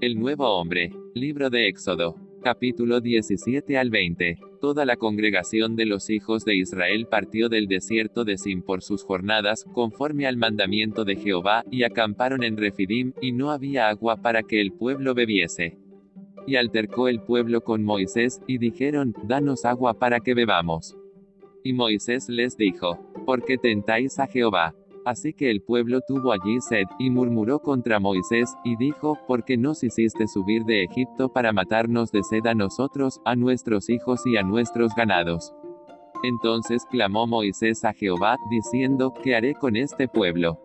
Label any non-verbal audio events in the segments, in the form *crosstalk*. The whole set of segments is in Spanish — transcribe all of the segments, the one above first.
El nuevo hombre. Libro de Éxodo. Capítulo 17 al 20. Toda la congregación de los hijos de Israel partió del desierto de Sin por sus jornadas, conforme al mandamiento de Jehová, y acamparon en Refidim, y no había agua para que el pueblo bebiese. Y altercó el pueblo con Moisés, y dijeron, Danos agua para que bebamos. Y Moisés les dijo, ¿Por qué tentáis a Jehová? Así que el pueblo tuvo allí sed, y murmuró contra Moisés, y dijo, ¿por qué nos hiciste subir de Egipto para matarnos de sed a nosotros, a nuestros hijos y a nuestros ganados? Entonces clamó Moisés a Jehová, diciendo, ¿qué haré con este pueblo?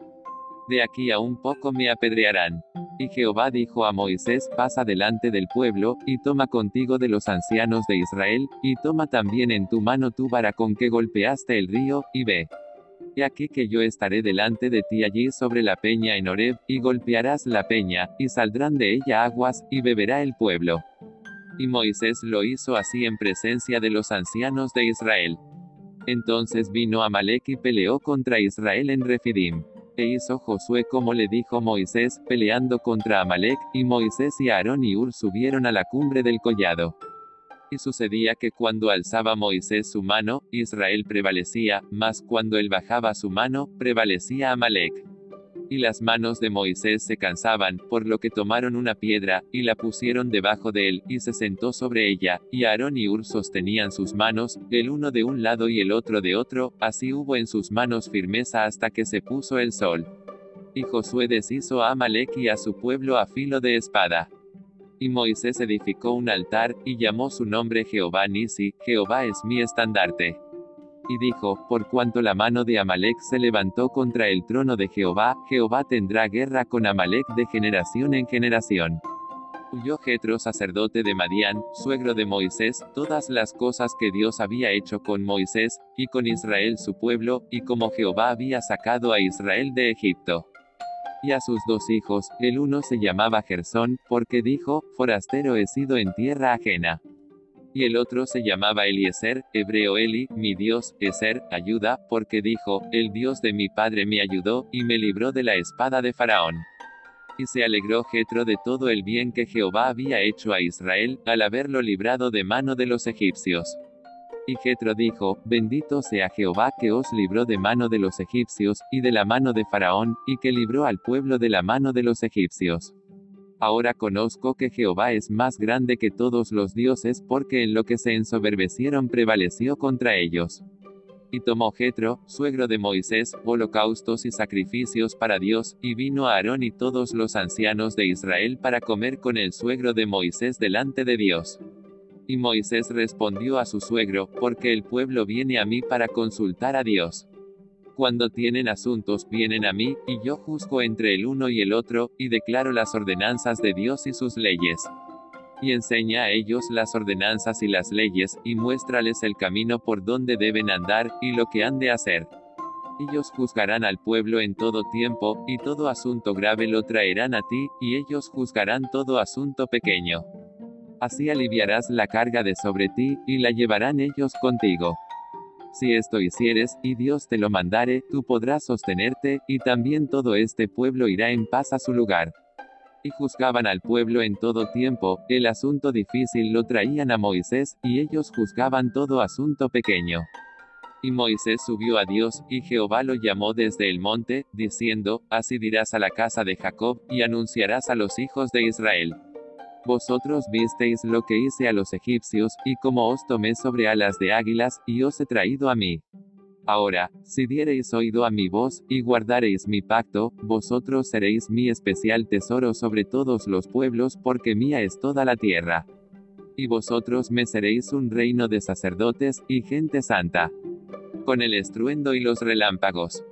De aquí a un poco me apedrearán. Y Jehová dijo a Moisés, pasa delante del pueblo, y toma contigo de los ancianos de Israel, y toma también en tu mano tu vara con que golpeaste el río, y ve. Y aquí que yo estaré delante de ti allí sobre la peña en Horeb, y golpearás la peña, y saldrán de ella aguas, y beberá el pueblo. Y Moisés lo hizo así en presencia de los ancianos de Israel. Entonces vino Amalek y peleó contra Israel en Refidim. E hizo Josué como le dijo Moisés, peleando contra Amalek, y Moisés y Aarón y Ur subieron a la cumbre del collado. Y sucedía que cuando alzaba Moisés su mano, Israel prevalecía, mas cuando él bajaba su mano, prevalecía Amalek. Y las manos de Moisés se cansaban, por lo que tomaron una piedra, y la pusieron debajo de él, y se sentó sobre ella, y Aarón y Ur sostenían sus manos, el uno de un lado y el otro de otro, así hubo en sus manos firmeza hasta que se puso el sol. Y Josué deshizo a Amalek y a su pueblo a filo de espada. Y Moisés edificó un altar, y llamó su nombre Jehová Nisi, Jehová es mi estandarte. Y dijo, por cuanto la mano de Amalek se levantó contra el trono de Jehová, Jehová tendrá guerra con Amalek de generación en generación. Huyó Jetro sacerdote de Madián, suegro de Moisés, todas las cosas que Dios había hecho con Moisés, y con Israel su pueblo, y como Jehová había sacado a Israel de Egipto. Y a sus dos hijos, el uno se llamaba Gersón, porque dijo, forastero he sido en tierra ajena y el otro se llamaba Eliezer, hebreo Eli, mi Dios, Eser, ayuda, porque dijo, el Dios de mi padre me ayudó, y me libró de la espada de Faraón. Y se alegró Jetro de todo el bien que Jehová había hecho a Israel, al haberlo librado de mano de los egipcios. Y Jetro dijo, Bendito sea Jehová que os libró de mano de los egipcios, y de la mano de Faraón, y que libró al pueblo de la mano de los egipcios. Ahora conozco que Jehová es más grande que todos los dioses, porque en lo que se ensoberbecieron prevaleció contra ellos. Y tomó Jetro, suegro de Moisés, holocaustos y sacrificios para Dios, y vino a Aarón y todos los ancianos de Israel para comer con el suegro de Moisés delante de Dios. Y Moisés respondió a su suegro, porque el pueblo viene a mí para consultar a Dios. Cuando tienen asuntos, vienen a mí, y yo juzgo entre el uno y el otro, y declaro las ordenanzas de Dios y sus leyes. Y enseña a ellos las ordenanzas y las leyes, y muéstrales el camino por donde deben andar, y lo que han de hacer. Ellos juzgarán al pueblo en todo tiempo, y todo asunto grave lo traerán a ti, y ellos juzgarán todo asunto pequeño. Así aliviarás la carga de sobre ti, y la llevarán ellos contigo. Si esto hicieres, y Dios te lo mandare, tú podrás sostenerte, y también todo este pueblo irá en paz a su lugar. Y juzgaban al pueblo en todo tiempo, el asunto difícil lo traían a Moisés, y ellos juzgaban todo asunto pequeño. Y Moisés subió a Dios, y Jehová lo llamó desde el monte, diciendo, Así dirás a la casa de Jacob, y anunciarás a los hijos de Israel. Vosotros visteis lo que hice a los egipcios, y como os tomé sobre alas de águilas, y os he traído a mí. Ahora, si diereis oído a mi voz, y guardareis mi pacto, vosotros seréis mi especial tesoro sobre todos los pueblos, porque mía es toda la tierra. Y vosotros me seréis un reino de sacerdotes, y gente santa. Con el estruendo y los relámpagos.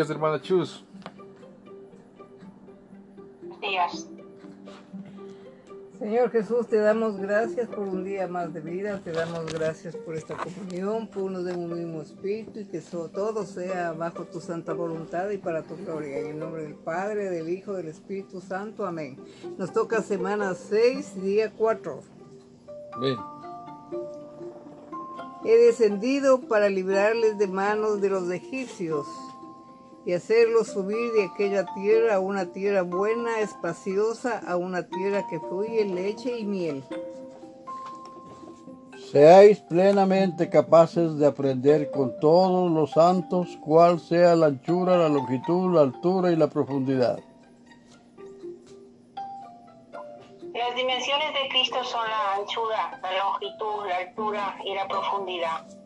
Días, hermana Chus. días. Señor Jesús, te damos gracias por un día más de vida, te damos gracias por esta comunión, por uno de un mismo espíritu y que todo sea bajo tu santa voluntad y para tu gloria. En el nombre del Padre, del Hijo, del Espíritu Santo. Amén. Nos toca semana 6, día 4. Ven. He descendido para librarles de manos de los egipcios y hacerlos subir de aquella tierra a una tierra buena, espaciosa, a una tierra que fluye leche y miel. Seáis plenamente capaces de aprender con todos los santos cuál sea la anchura, la longitud, la altura y la profundidad. Las dimensiones de Cristo son la anchura, la longitud, la altura y la profundidad.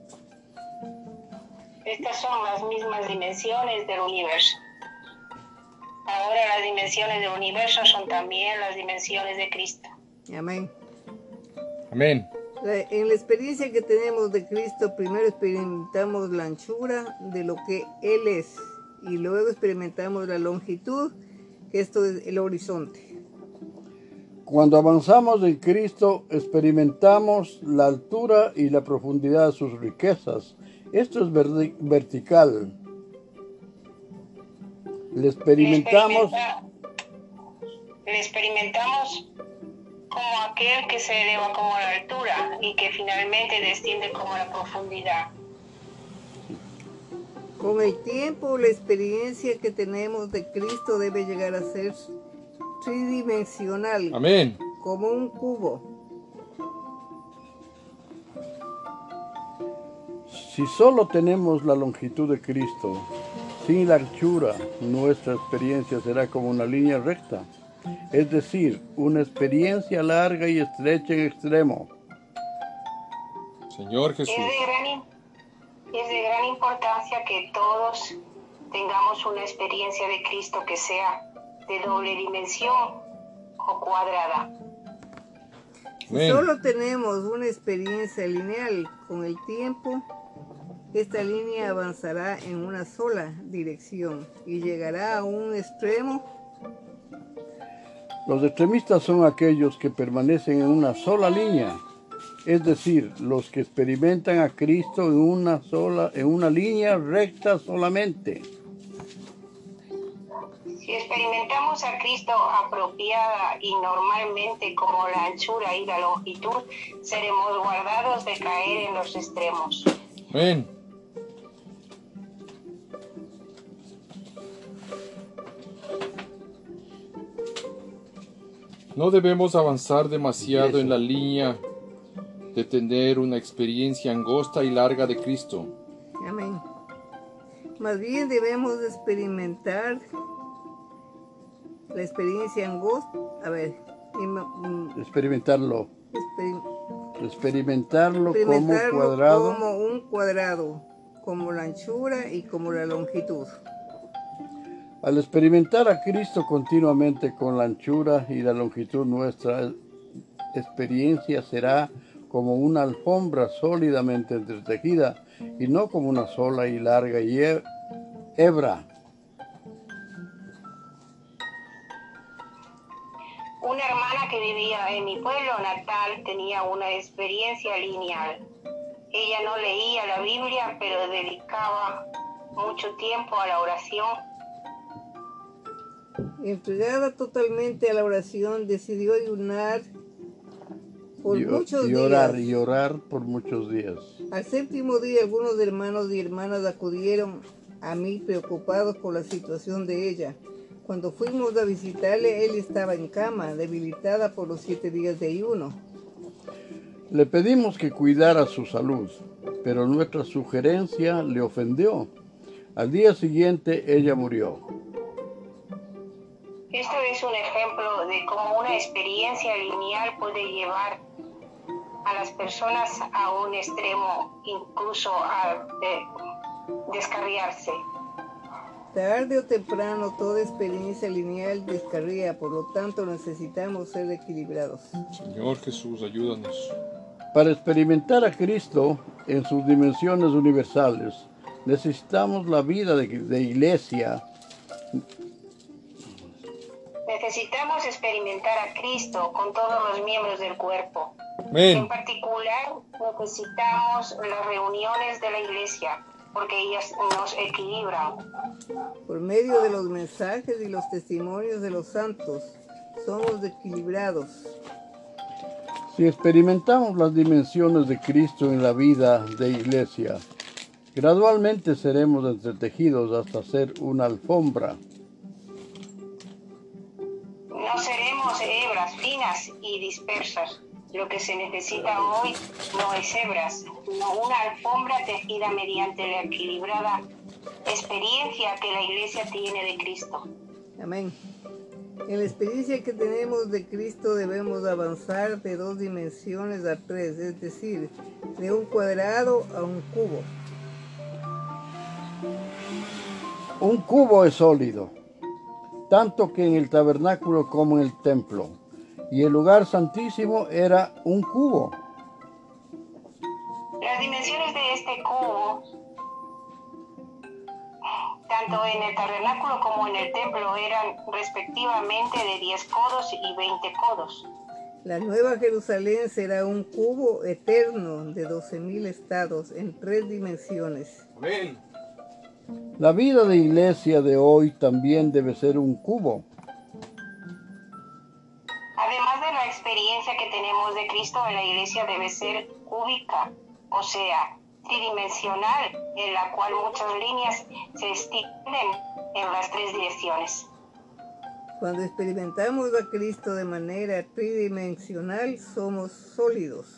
Estas son las mismas dimensiones del universo. Ahora las dimensiones del universo son también las dimensiones de Cristo. Amén. Amén. La- En la experiencia que tenemos de Cristo, primero experimentamos la anchura de lo que Él es y luego experimentamos la longitud, que esto es el horizonte. Cuando avanzamos en Cristo, experimentamos la altura y la profundidad de sus riquezas. Esto es vertical. Le experimentamos, Experimenta- Le experimentamos como aquel que se eleva como la altura y que finalmente desciende como la profundidad. Con el tiempo, la experiencia que tenemos de Cristo debe llegar a ser tridimensional, Amén. como un cubo. Si solo tenemos la longitud de Cristo, sin la anchura, nuestra experiencia será como una línea recta. Es decir, una experiencia larga y estrecha en extremo. Señor Jesús. Es de, gran, es de gran importancia que todos tengamos una experiencia de Cristo que sea de doble dimensión o cuadrada. Si solo tenemos una experiencia lineal con el tiempo, esta línea avanzará en una sola dirección y llegará a un extremo Los extremistas son aquellos que permanecen en una sola línea, es decir, los que experimentan a Cristo en una sola, en una línea recta solamente. Si experimentamos a Cristo apropiada y normalmente como la anchura y la longitud, seremos guardados de caer en los extremos. Amén. No debemos avanzar demasiado en la línea de tener una experiencia angosta y larga de Cristo. Amén. Más bien debemos de experimentar la experiencia angosta. A ver, mm, Experimentarlo, exper- experimentarlo como experimentarlo cuadrado. como un cuadrado, como la anchura y como la longitud. Al experimentar a Cristo continuamente con la anchura y la longitud, nuestra experiencia será como una alfombra sólidamente entretejida y no como una sola y larga hebra. Una hermana que vivía en mi pueblo natal tenía una experiencia lineal. Ella no leía la Biblia, pero dedicaba mucho tiempo a la oración. Entregada totalmente a la oración, decidió ayunar por y, muchos y orar días. y orar por muchos días. Al séptimo día, algunos hermanos y hermanas acudieron a mí preocupados por la situación de ella. Cuando fuimos a visitarle, él estaba en cama, debilitada por los siete días de ayuno. Le pedimos que cuidara su salud, pero nuestra sugerencia le ofendió. Al día siguiente ella murió. Esto es un ejemplo de cómo una experiencia lineal puede llevar a las personas a un extremo, incluso a descarriarse. Tarde o temprano, toda experiencia lineal descarría, por lo tanto necesitamos ser equilibrados. Señor Jesús, ayúdanos. Para experimentar a Cristo en sus dimensiones universales, necesitamos la vida de, de iglesia Necesitamos experimentar a Cristo con todos los miembros del cuerpo. En Amén. particular, necesitamos las reuniones de la iglesia, porque ellas nos equilibran. Por medio de los mensajes y los testimonios de los santos, somos equilibrados. Si experimentamos las dimensiones de Cristo en la vida de iglesia, gradualmente seremos entretejidos hasta ser una alfombra. No seremos hebras finas y dispersas. Lo que se necesita hoy no es hebras, sino una alfombra tejida mediante la equilibrada experiencia que la iglesia tiene de Cristo. Amén. En la experiencia que tenemos de Cristo debemos avanzar de dos dimensiones a tres, es decir, de un cuadrado a un cubo. Un cubo es sólido, tanto que en el tabernáculo como en el templo, y el lugar santísimo era un cubo. Las dimensiones de este cubo tanto en el tabernáculo como en el templo eran respectivamente de 10 codos y 20 codos. La nueva Jerusalén será un cubo eterno de 12.000 estados en tres dimensiones. Amén. La vida de iglesia de hoy también debe ser un cubo. Además de la experiencia que tenemos de Cristo, la iglesia debe ser cúbica, o sea, tridimensional, en la cual muchas líneas se extienden en las tres direcciones. Cuando experimentamos a Cristo de manera tridimensional, somos sólidos.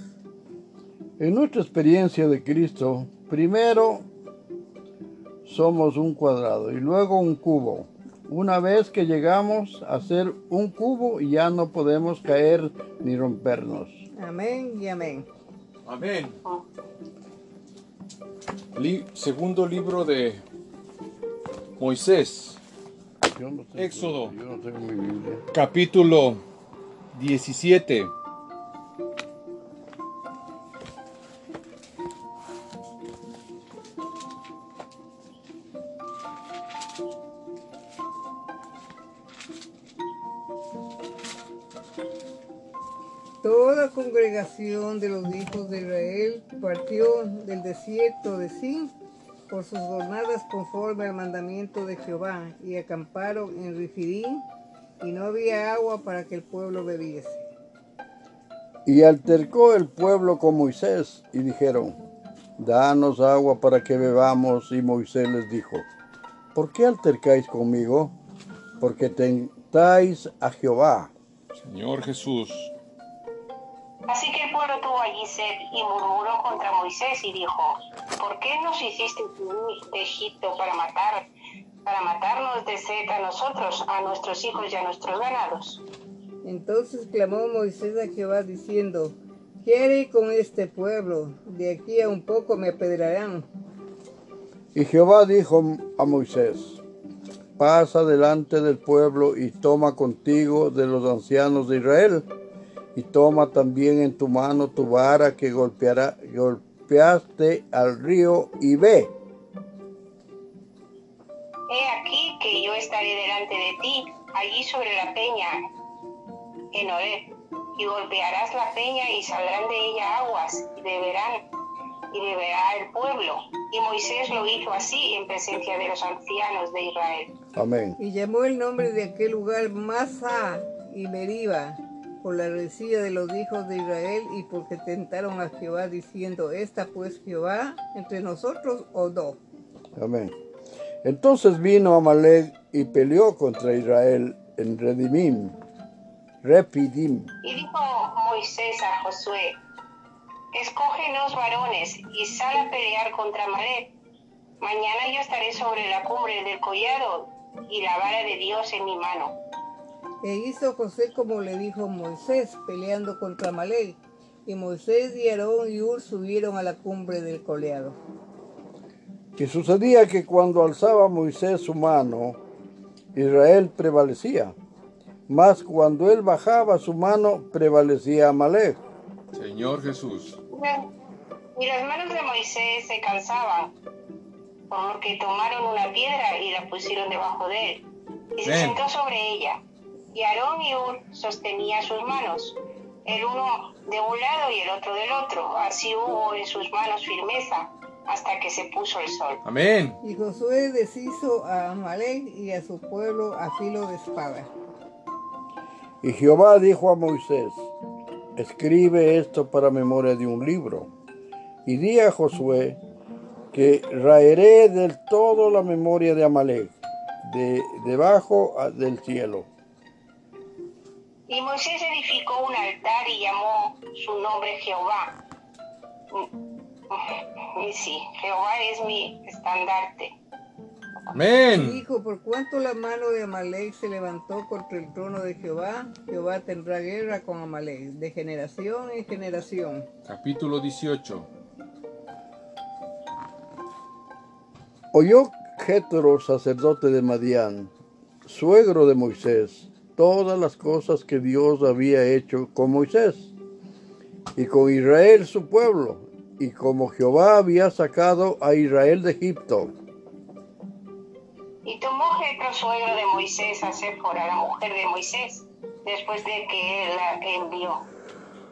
En nuestra experiencia de Cristo, primero somos un cuadrado y luego un cubo. Una vez que llegamos a ser un cubo, ya no podemos caer ni rompernos. Amén y amén. Amén. Li- segundo libro de Moisés, Yo no tengo- Éxodo. Yo no tengo mi Biblia. capítulo 17. Congregación de los hijos de Israel partió del desierto de Sin por sus jornadas conforme al mandamiento de Jehová y acamparon en Rifidim y no había agua para que el pueblo bebiese. Y altercó el pueblo con Moisés y dijeron, Danos agua para que bebamos. Y Moisés les dijo, ¿por qué altercáis conmigo? Porque tentáis a Jehová. Señor Jesús, Así que el pueblo tuvo allí sed y murmuró contra Moisés y dijo, ¿por qué nos hiciste subir de Egipto para matar, para matarnos de sed a nosotros, a nuestros hijos y a nuestros ganados? Entonces clamó Moisés a Jehová diciendo, ¿qué haré con este pueblo? De aquí a un poco me apedrearán. Y Jehová dijo a Moisés, pasa delante del pueblo y toma contigo de los ancianos de Israel, y toma también en tu mano tu vara que golpeará, golpeaste al río y ve. He aquí que yo estaré delante de ti, allí sobre la peña, en Horeb, y golpearás la peña y saldrán de ella aguas, y beberán, y beberá el pueblo. Y Moisés lo hizo así en presencia de los ancianos de Israel. Amén. Y llamó el nombre de aquel lugar Masa y Meriba, por la rencilla de los hijos de Israel y porque tentaron a Jehová diciendo, ¿está pues Jehová entre nosotros o no? Amén. Entonces vino Amalek y peleó contra Israel en Redimim, Repidim. Y dijo Moisés a Josué, escógenos varones y sal a pelear contra Malek. Mañana yo estaré sobre la cumbre del collado y la vara de Dios en mi mano. E hizo José como le dijo Moisés, peleando contra Malek. Y Moisés y Aarón y Ur subieron a la cumbre del coleado. Y sucedía que cuando alzaba Moisés su mano, Israel prevalecía. Mas cuando él bajaba su mano, prevalecía Amalek. Señor Jesús, Y las manos de Moisés se cansaban, por lo que tomaron una piedra y la pusieron debajo de él. Y se Ven. sentó sobre ella. Y Aarón y Ur sostenían sus manos, el uno de un lado y el otro del otro. Así hubo en sus manos firmeza hasta que se puso el sol. amén. Y Josué deshizo a Amalek y a su pueblo a filo de espada. Y Jehová dijo a Moisés, escribe esto para memoria de un libro. Y di a Josué que raeré del todo la memoria de Amalek, de debajo del cielo. Y Moisés edificó un altar y llamó su nombre Jehová. *laughs* Y sí, Jehová es mi estandarte. Amén. Dijo, por cuanto la mano de Amalek se levantó contra el trono de Jehová, Jehová tendrá guerra con Amalek, de generación en generación. Capítulo 18. Oyó Jetro, sacerdote de Madián, suegro de Moisés, todas las cosas que Dios había hecho con Moisés y con Israel su pueblo, y como Jehová había sacado a Israel de Egipto. Y tomó Jetro, suegro de Moisés, a Séfora, la mujer de Moisés, después de que él la envió.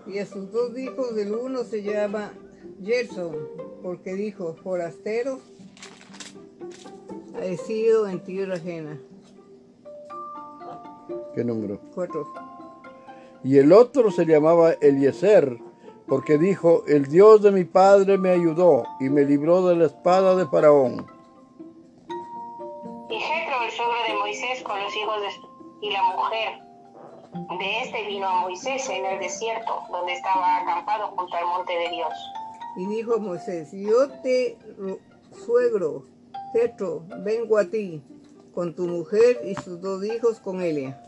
Y a sus dos hijos del uno se llama Gerson, porque dijo, forastero he sido en tierra ajena. ¿Qué número? Cuatro. Y el otro se llamaba Eliezer, porque dijo, el Dios de mi padre me ayudó y me libró de la espada de Faraón. Y Jetro, el suegro de Moisés, con los hijos de, y la mujer de este vino a Moisés en el desierto, donde estaba acampado junto al monte de Dios. Y dijo Moisés, yo te suegro, Jetro, vengo a ti, con tu mujer y sus dos hijos con ella.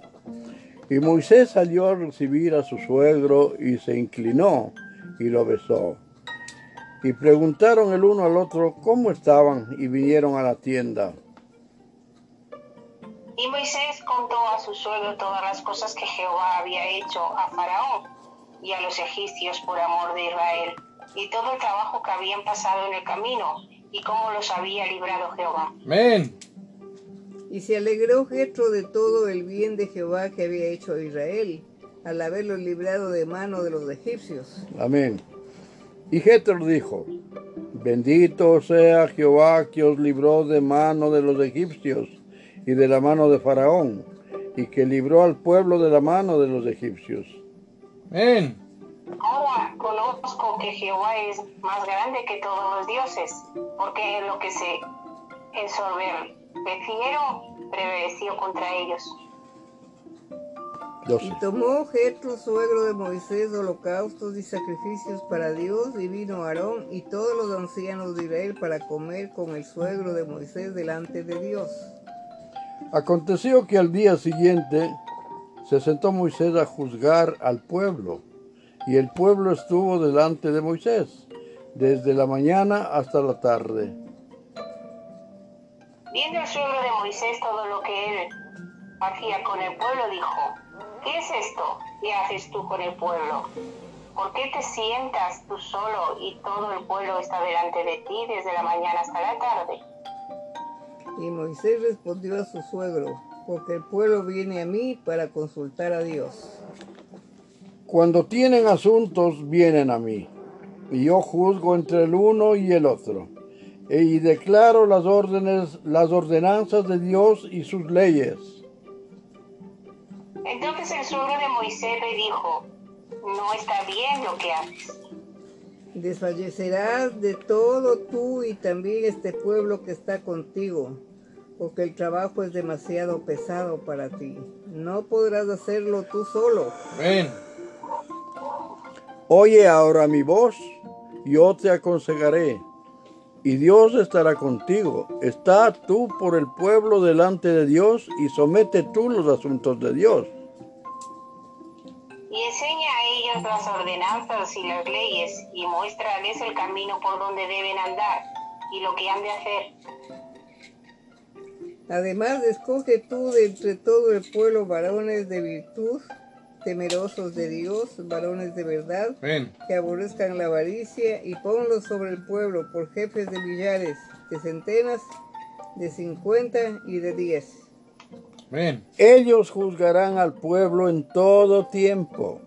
Y Moisés salió a recibir a su suegro y se inclinó y lo besó. Y preguntaron el uno al otro cómo estaban y vinieron a la tienda. Y Moisés contó a su suegro todas las cosas que Jehová había hecho a Faraón y a los egipcios por amor de Israel, y todo el trabajo que habían pasado en el camino, y cómo los había librado Jehová. Amén. Y se alegró Jetro de todo el bien de Jehová que había hecho a Israel, al haberlo librado de mano de los egipcios. Amén. Y Jetro dijo, bendito sea Jehová que os libró de mano de los egipcios y de la mano de Faraón, y que libró al pueblo de la mano de los egipcios. Amén. Ahora conozco que Jehová es más grande que todos los dioses, porque en lo que se prevaleció contra ellos. Y 12. tomó Jetro, suegro de Moisés, holocaustos y sacrificios para Dios, y vino Aarón y todos los ancianos de Israel para comer con el suegro de Moisés delante de Dios. Aconteció que al día siguiente se sentó Moisés a juzgar al pueblo, y el pueblo estuvo delante de Moisés, desde la mañana hasta la tarde. Viendo el suegro de Moisés todo lo que él hacía con el pueblo, dijo, ¿qué es esto que haces tú con el pueblo? ¿Por qué te sientas tú solo y todo el pueblo está delante de ti desde la mañana hasta la tarde? Y Moisés respondió a su suegro, porque el pueblo viene a mí para consultar a Dios. Cuando tienen asuntos, vienen a mí, y yo juzgo entre el uno y el otro, y declaro las órdenes, las ordenanzas de Dios y sus leyes. Entonces el suegro de Moisés le dijo, no está bien lo que haces. Desfallecerás de todo tú y también este pueblo que está contigo, porque el trabajo es demasiado pesado para ti. No podrás hacerlo tú solo. Amén. Oye ahora mi voz, yo te aconsejaré, y Dios estará contigo. Está tú por el pueblo delante de Dios y somete tú los asuntos de Dios. Y enseña a ellos las ordenanzas y las leyes y muéstrales el camino por donde deben andar y lo que han de hacer. Además, escoge tú de entre todo el pueblo varones de virtud, temerosos de Dios, varones de verdad, que aborrezcan la avaricia, y ponlos sobre el pueblo por jefes de millares, de centenas, de cincuenta y de diez. Ellos juzgarán al pueblo en todo tiempo,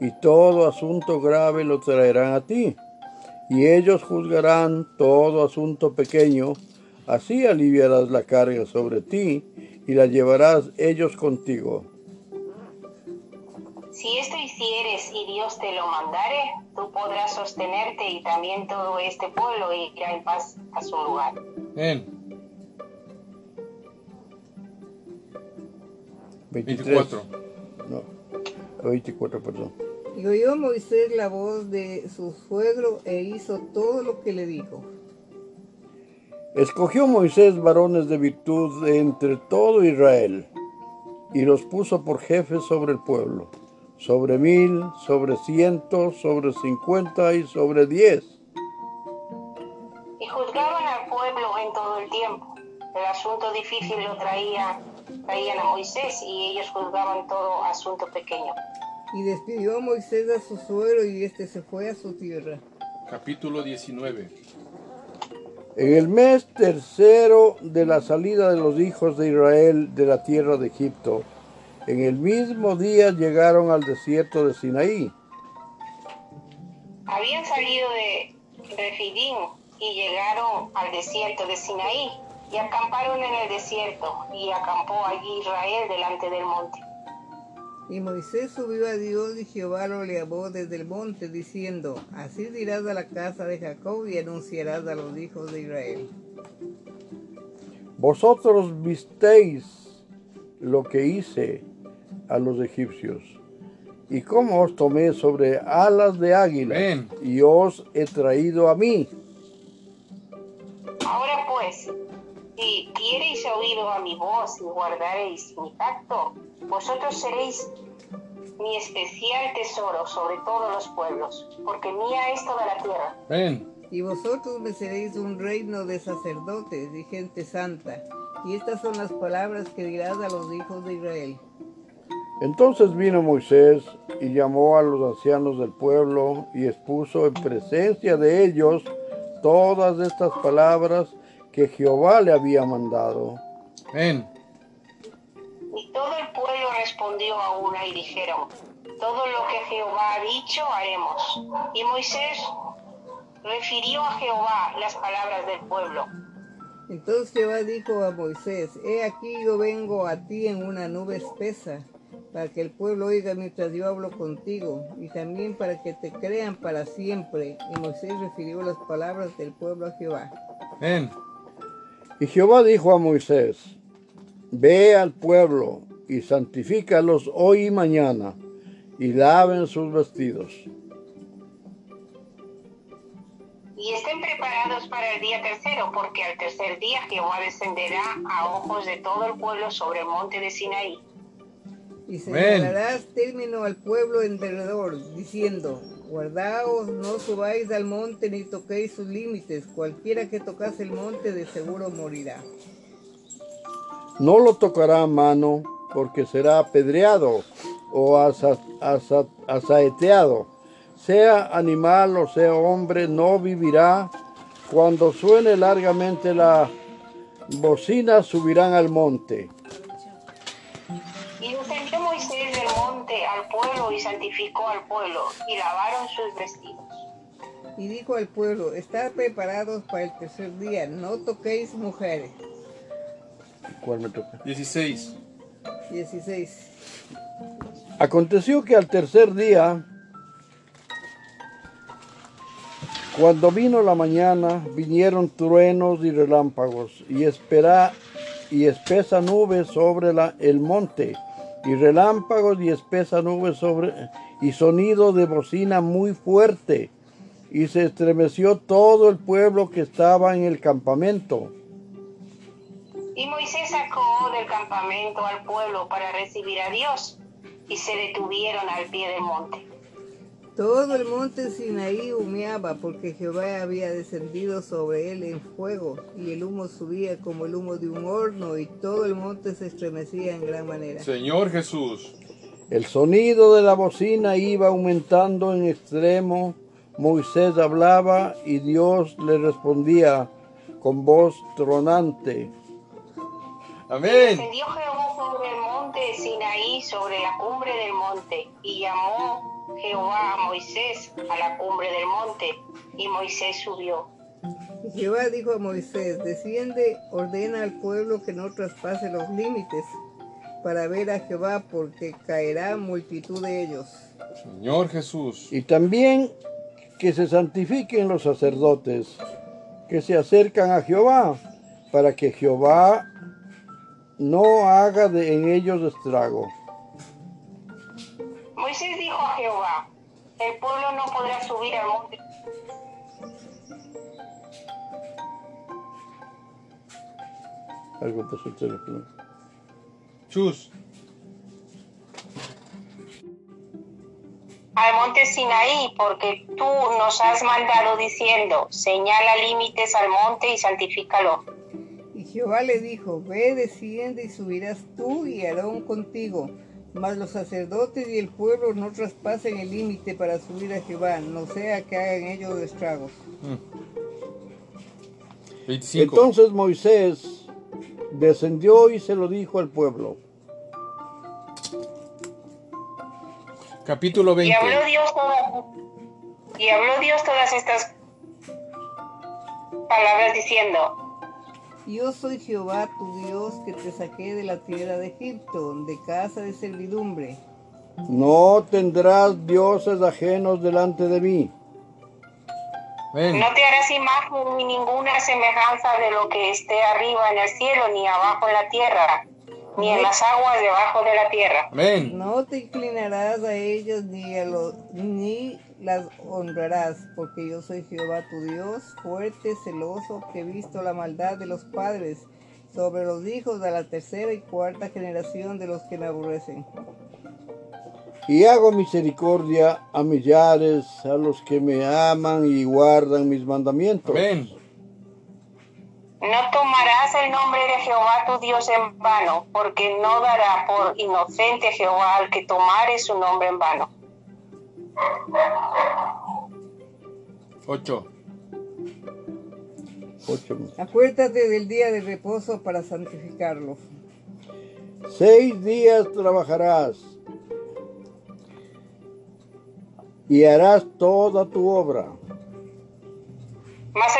y todo asunto grave lo traerán a ti. Y ellos juzgarán todo asunto pequeño, así aliviarás la carga sobre ti y la llevarás ellos contigo. Si esto hicieres y Dios te lo mandare, tú podrás sostenerte y también todo este pueblo irá en paz a su lugar. Amén. 23. 24. No, 24, perdón. Y oyó Moisés la voz de su suegro e hizo todo lo que le dijo. Escogió Moisés varones de virtud de entre todo Israel y los puso por jefes sobre el pueblo, sobre mil, sobre cientos, sobre cincuenta y sobre diez. Y juzgaban al pueblo en todo el tiempo. El asunto difícil lo traía, traían a Moisés y ellos juzgaban todo asunto pequeño. Y despidió Moisés a su suegro y éste se fue a su tierra. Capítulo 19. En el mes tercero de la salida de los hijos de Israel de la tierra de Egipto, en el mismo día llegaron al desierto de Sinaí. Habían salido de Refidim y llegaron al desierto de Sinaí y acamparon en el desierto y acampó allí Israel delante del monte. Y Moisés subió a Dios y Jehová lo llamó desde el monte diciendo, así dirás a la casa de Jacob y anunciarás a los hijos de Israel. Vosotros visteis lo que hice a los egipcios y cómo os tomé sobre alas de águila y os he traído a mí. Ahora pues, si diereis oído a mi voz y guardareis mi pacto, vosotros seréis mi especial tesoro sobre todos los pueblos, porque mía es toda la tierra. Amén. Y vosotros me seréis un reino de sacerdotes y gente santa. Y estas son las palabras que dirás a los hijos de Israel. Entonces vino Moisés y llamó a los ancianos del pueblo y expuso en presencia de ellos todas estas palabras que Jehová le había mandado. Amén. Y todo el pueblo respondió a una y dijeron, todo lo que Jehová ha dicho haremos. Y Moisés refirió a Jehová las palabras del pueblo. Entonces Jehová dijo a Moisés, He aquí yo vengo a ti en una nube espesa, para que el pueblo oiga mientras yo hablo contigo, y también para que te crean para siempre. Y Moisés refirió las palabras del pueblo a Jehová. Amén. Y Jehová dijo a Moisés, Ve al pueblo y santifícalos hoy y mañana, y laven sus vestidos. Y estén preparados para el día tercero, porque al tercer día Jehová descenderá a ojos de todo el pueblo sobre el monte de Sinaí. Y señalarás término al pueblo en derredor, diciendo, Guardaos, no subáis al monte ni toquéis sus límites, cualquiera que tocase el monte de seguro morirá. No lo tocará a mano, porque será apedreado o asa- asa- asaeteado. Sea animal o sea hombre, no vivirá. Cuando suene largamente la bocina, subirán al monte. Al pueblo y santificó al pueblo, y lavaron sus vestidos. Y dijo al pueblo, Estad preparados para el tercer día, no toquéis mujeres. ¿Cuál me toca? 16. 16. Aconteció que al tercer día, cuando vino la mañana, vinieron truenos y relámpagos y, espera, y espesa nube sobre la- el monte, y relámpagos y espesa nube sobre, y sonido de bocina muy fuerte, y se estremeció todo el pueblo que estaba en el campamento. Y Moisés sacó del campamento al pueblo para recibir a Dios, y se detuvieron al pie del monte. Todo el monte Sinaí humeaba porque Jehová había descendido sobre él en fuego y el humo subía como el humo de un horno y todo el monte se estremecía en gran manera. Señor Jesús. El sonido de la bocina iba aumentando en extremo. Moisés hablaba y Dios le respondía con voz tronante. Amén. Monte de Sinaí, sobre la cumbre del monte, y llamó Jehová a Moisés a la cumbre del monte, y Moisés subió. Y Jehová dijo a Moisés, desciende, ordena al pueblo que no traspase los límites. para ver a Jehová, porque caerá multitud de ellos. Señor Jesús. Y también que se santifiquen los sacerdotes que se acercan a Jehová, para que Jehová no haga de, en ellos estrago. Moisés dijo a Jehová, el pueblo no podrá subir al monte. Algo pasó el teléfono. Chus. al monte Sinaí, porque tú nos has mandado diciendo, señala límites al monte y santifícalo. Jehová le dijo, ve, desciende y subirás tú y Aarón contigo. Mas los sacerdotes y el pueblo no traspasen el límite para subir a Jehová, no sea que hagan ellos estragos. 25. Entonces Moisés descendió y se lo dijo al pueblo. Capítulo Y 20. habló Dios todas, y habló Dios todas estas palabras diciendo, Yo soy Jehová tu Dios que te saqué de la tierra de Egipto, de casa de servidumbre. No tendrás dioses ajenos delante de mí. Ven. no te harás imagen ni ninguna semejanza de lo que esté arriba en el cielo, ni abajo en la tierra, ni en las aguas debajo de la tierra. Ven. No te inclinarás a ellos ni, a los, ni las honrarás, porque yo soy Jehová tu Dios, fuerte, celoso, que he visto la maldad de los padres sobre los hijos de la tercera y cuarta generación de los que me aborrecen. Y hago misericordia a millares, a los que me aman y guardan mis mandamientos. Ven. No tomarás el nombre de Jehová tu Dios en vano, porque no dará por inocente Jehová al que tomare su nombre en vano. 8. Ocho. Acuérdate del día de reposo para santificarlo. Seis días trabajarás y harás toda tu obra.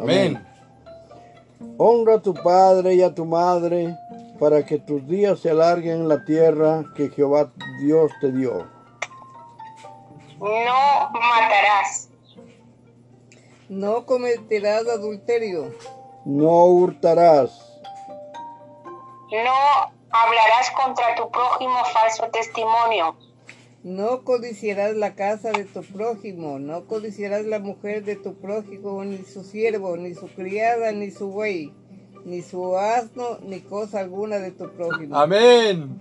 Amén. Honra a tu padre y a tu madre para que tus días se alarguen en la tierra que Jehová Dios te dio. No matarás, No cometerás adulterio. No hurtarás. no hablarás contra tu prójimo falso testimonio. No codiciarás la casa de tu prójimo, no codiciarás la mujer de tu prójimo, ni su siervo, ni su criada, ni su buey, ni su asno, ni cosa alguna de tu prójimo. Amén.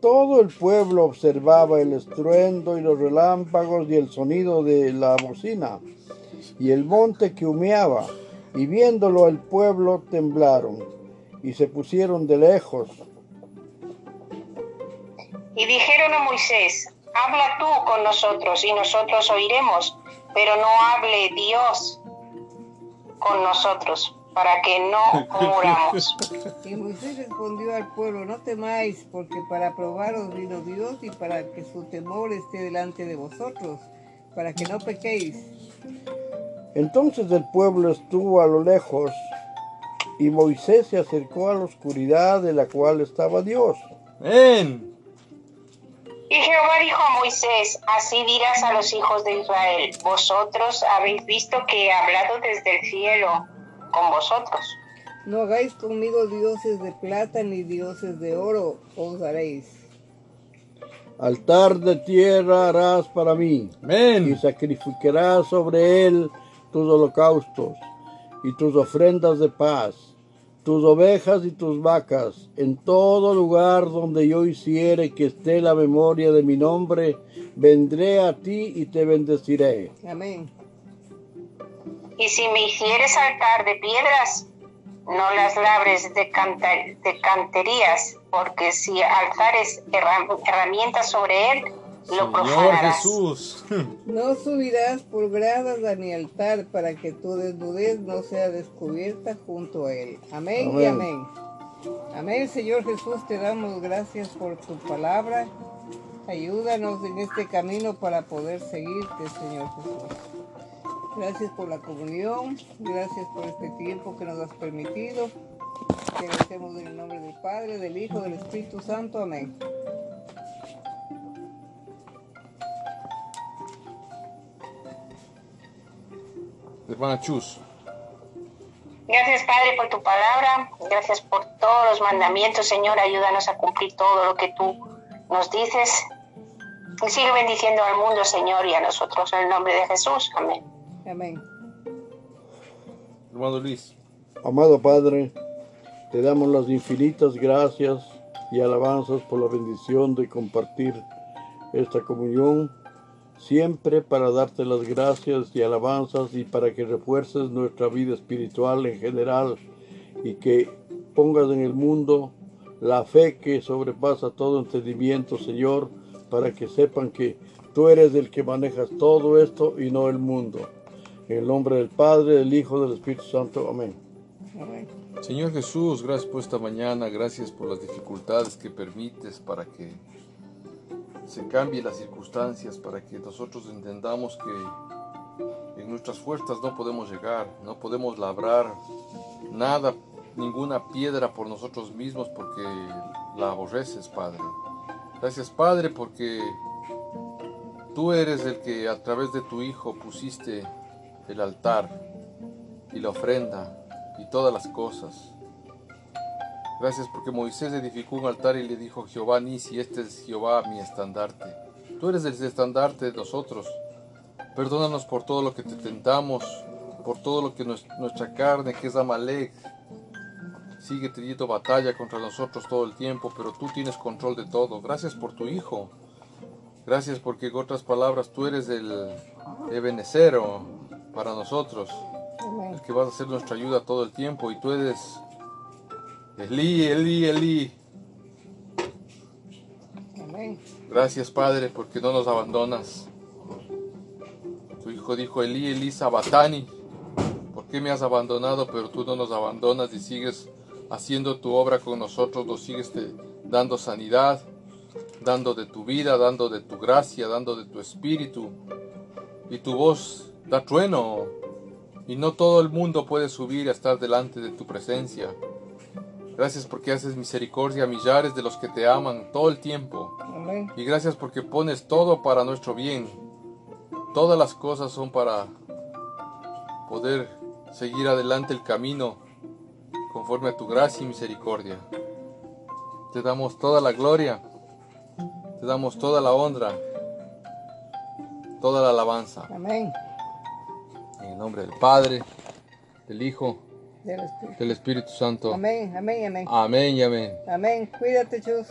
Todo el pueblo observaba el estruendo y los relámpagos y el sonido de la bocina y el monte que humeaba, y viéndolo el pueblo temblaron y se pusieron de lejos. Y dijeron a Moisés, habla tú con nosotros y nosotros oiremos, pero no hable Dios con nosotros, para que no *laughs* muramos. Y Moisés respondió al pueblo, no temáis, porque para probaros vino Dios y para que su temor esté delante de vosotros, para que no pequéis. Entonces el pueblo estuvo a lo lejos y Moisés se acercó a la oscuridad de la cual estaba Dios. Amén. Y Jehová dijo a Moisés, así dirás a los hijos de Israel, vosotros habéis visto que he hablado desde el cielo con vosotros. No hagáis conmigo dioses de plata ni dioses de oro, os daréis. Altar de tierra harás para mí y sacrificarás sobre él tus holocaustos y tus ofrendas de paz, tus ovejas y tus vacas, en todo lugar donde yo hiciere que esté la memoria de mi nombre, vendré a ti y te bendeciré. Amén. Y si me hicieres altar de piedras, no las labres de, canterías, porque si alzares herram- herramientas sobre él, Señor. Jesús. *laughs* No subirás por gradas a mi altar para que tu desnudez no sea descubierta junto a él. Amén, y Amén. amén. Amén, Señor Jesús, te damos gracias por tu palabra. Ayúdanos en este camino para poder seguirte, Señor Jesús. Gracias por la comunión, gracias por este tiempo que nos has permitido. Te agradecemos en el nombre del Padre, del Hijo, del Espíritu Santo. Amén. Hermana Chus. Gracias, Padre, por tu palabra. Gracias por todos los mandamientos, Señor. Ayúdanos a cumplir todo lo que tú nos dices. Y sigue bendiciendo al mundo, Señor, y a nosotros en el nombre de Jesús. Amén. Amén. Hermano Luis. Amado Padre, te damos las infinitas gracias y alabanzas por la bendición de compartir esta comunión, siempre para darte las gracias y alabanzas y para que refuerces nuestra vida espiritual en general y que pongas en el mundo la fe que sobrepasa todo entendimiento, Señor, para que sepan que tú eres el que manejas todo esto y no el mundo. En el nombre del Padre, del Hijo, del Espíritu Santo. Amén. Amén. Señor Jesús, gracias por esta mañana, gracias por las dificultades que permites para que se cambien las circunstancias, para que nosotros entendamos que en nuestras fuerzas no podemos llegar, no podemos labrar nada, ninguna piedra por nosotros mismos porque la aborreces, Padre. Gracias, Padre, porque tú eres el que a través de tu Hijo pusiste el altar y la ofrenda y todas las cosas. Gracias porque Moisés edificó un altar y le dijo a Jehová Nisi, este es Jehová mi estandarte. Tú eres el estandarte de nosotros. Perdónanos por todo lo que te tentamos, por todo lo que nues- nuestra carne, que es Amalek, sigue teniendo batalla contra nosotros todo el tiempo, pero tú tienes control de todo. Gracias por tu Hijo. Gracias porque, en otras palabras, tú eres el ebenecero para nosotros el que vas a ser nuestra ayuda todo el tiempo y tú eres Elí, Elí, Elí. Amén. Gracias Padre porque no nos abandonas. Tu hijo dijo Elí, Elí, Sabatani. ¿Por qué me has abandonado pero tú no nos abandonas y sigues haciendo tu obra con nosotros? Nos sigues te- dando sanidad, dando de tu vida, dando de tu gracia, dando de tu espíritu. Y tu voz da trueno. Y no todo el mundo puede subir a estar delante de tu presencia. Gracias porque haces misericordia a millares de los que te aman todo el tiempo. Amén. Y gracias porque pones todo para nuestro bien. Todas las cosas son para poder seguir adelante el camino conforme a tu gracia y misericordia. Te damos toda la gloria, te damos toda la honra, toda la alabanza. Amén. En el nombre del Padre, del Hijo, del Espíritu, Santo. Amén, amén, amén. Amén y amén. Amén. Cuídate, Chus.